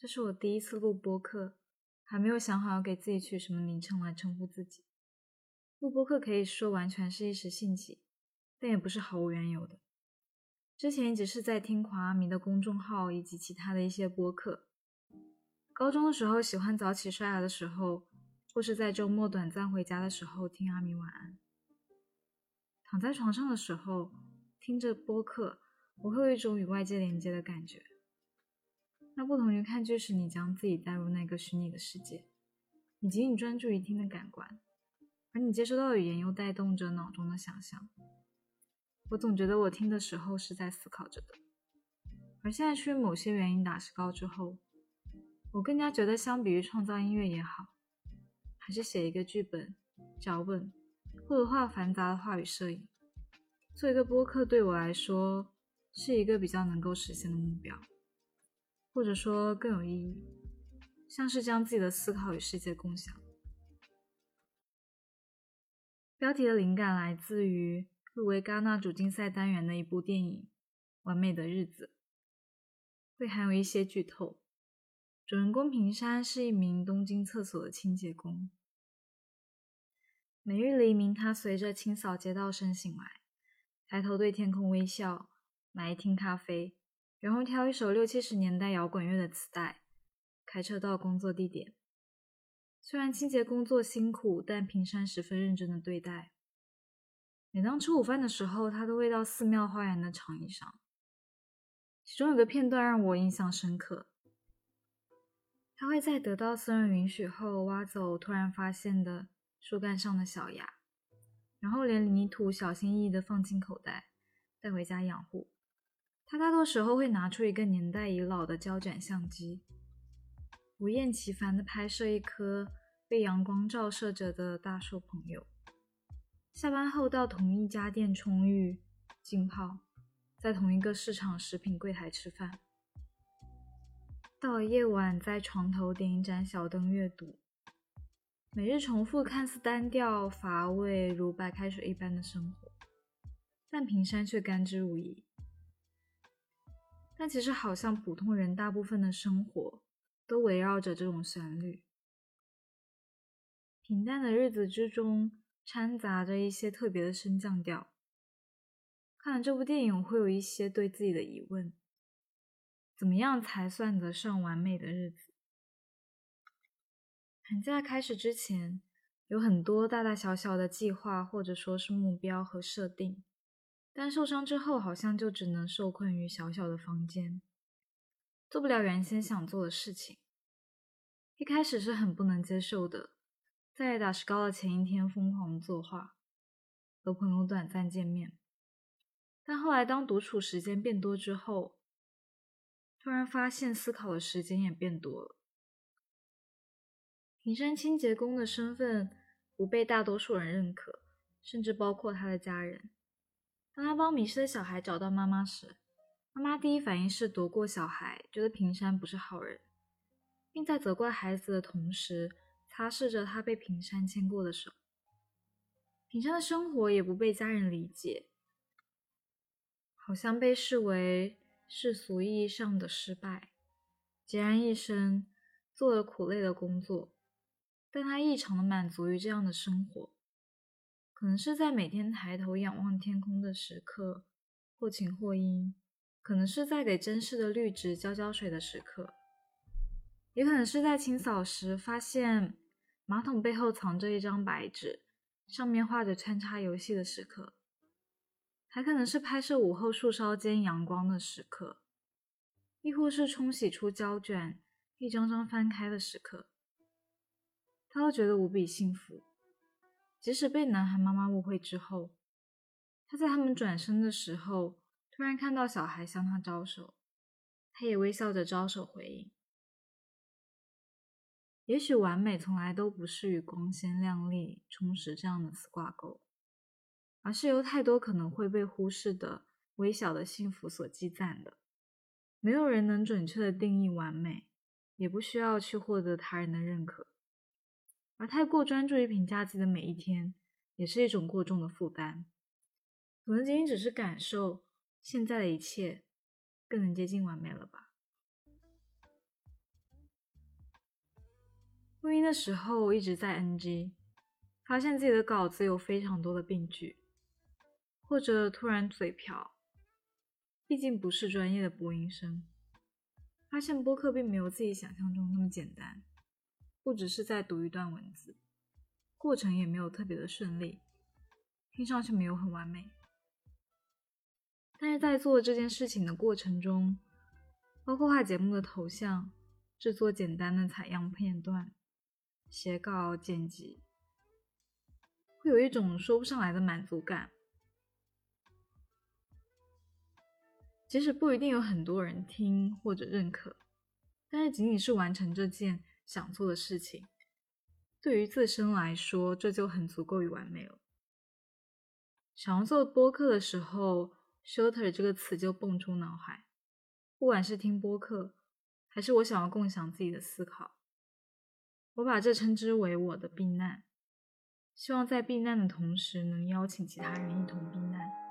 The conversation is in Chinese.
这是我第一次录播客，还没有想好要给自己取什么名称来称呼自己。录播客可以说完全是一时兴起，但也不是毫无缘由的。之前一直是在听狂阿弥的公众号以及其他的一些播客。高中的时候喜欢早起刷牙的时候，或是在周末短暂回家的时候听阿弥晚安。躺在床上的时候听着播客，我会有一种与外界连接的感觉。那不同于看剧时，你将自己带入那个虚拟的世界，以及你专注于听的感官，而你接收到的语言又带动着脑中的想象。我总觉得我听的时候是在思考着的，而现在出于某些原因打石膏之后，我更加觉得，相比于创造音乐也好，还是写一个剧本、脚本，或者画繁杂的话语摄影，做一个播客对我来说是一个比较能够实现的目标。或者说更有意义，像是将自己的思考与世界共享。标题的灵感来自于入围戛纳主竞赛单元的一部电影《完美的日子》，会含有一些剧透。主人公平山是一名东京厕所的清洁工，每日黎明，他随着清扫街道声醒来，抬头对天空微笑，买一听咖啡。然后挑一首六七十年代摇滚乐的磁带，开车到工作地点。虽然清洁工作辛苦，但平山十分认真的对待。每当吃午饭的时候，他都会到寺庙花园的长椅上。其中有个片段让我印象深刻，他会在得到僧人允许后，挖走突然发现的树干上的小芽，然后连泥土小心翼翼的放进口袋，带回家养护。他大多时候会拿出一个年代已老的胶卷相机，不厌其烦地拍摄一颗被阳光照射着的大树朋友。下班后到同一家店冲浴、浸泡，在同一个市场食品柜台吃饭。到了夜晚，在床头点一盏小灯阅读。每日重复看似单调乏味如白开水一般的生活，但平山却甘之如饴。但其实，好像普通人大部分的生活都围绕着这种旋律。平淡的日子之中，掺杂着一些特别的升降调。看了这部电影，会有一些对自己的疑问：怎么样才算得上完美的日子？寒假开始之前，有很多大大小小的计划，或者说是目标和设定。但受伤之后，好像就只能受困于小小的房间，做不了原先想做的事情。一开始是很不能接受的，在打石膏的前一天疯狂作画，和朋友短暂见面。但后来当独处时间变多之后，突然发现思考的时间也变多了。平山清洁工的身份不被大多数人认可，甚至包括他的家人。当他帮迷失的小孩找到妈妈时，妈妈第一反应是夺过小孩，觉得平山不是好人，并在责怪孩子的同时，擦拭着他被平山牵过的手。平山的生活也不被家人理解，好像被视为世俗意义上的失败。孑然一身，做了苦累的工作，但他异常的满足于这样的生活。可能是在每天抬头仰望天空的时刻，或晴或阴；可能是在给真实的绿植浇浇水的时刻；也可能是在清扫时发现马桶背后藏着一张白纸，上面画着穿插游戏的时刻；还可能是拍摄午后树梢间阳光的时刻，亦或是冲洗出胶卷一张张翻开的时刻，他都觉得无比幸福。即使被男孩妈妈误会之后，他在他们转身的时候，突然看到小孩向他招手，他也微笑着招手回应。也许完美从来都不是与光鲜亮丽、充实这样的词挂钩，而是由太多可能会被忽视的微小的幸福所积攒的。没有人能准确的定义完美，也不需要去获得他人的认可。而太过专注于评价自己的每一天，也是一种过重的负担。可能仅仅只是感受现在的一切，更能接近完美了吧。录音的时候一直在 NG，发现自己的稿子有非常多的病句，或者突然嘴瓢。毕竟不是专业的播音生，发现播客并没有自己想象中那么简单，不只是在读一段文字，过程也没有特别的顺利，听上去没有很完美。但是在做这件事情的过程中，包括画节目的头像、制作简单的采样片段、写稿、剪辑，会有一种说不上来的满足感。即使不一定有很多人听或者认可，但是仅仅是完成这件想做的事情，对于自身来说，这就很足够与完美了。想要做播客的时候，“shorter” 这个词就蹦出脑海。不管是听播客，还是我想要共享自己的思考，我把这称之为我的避难。希望在避难的同时，能邀请其他人一同避难。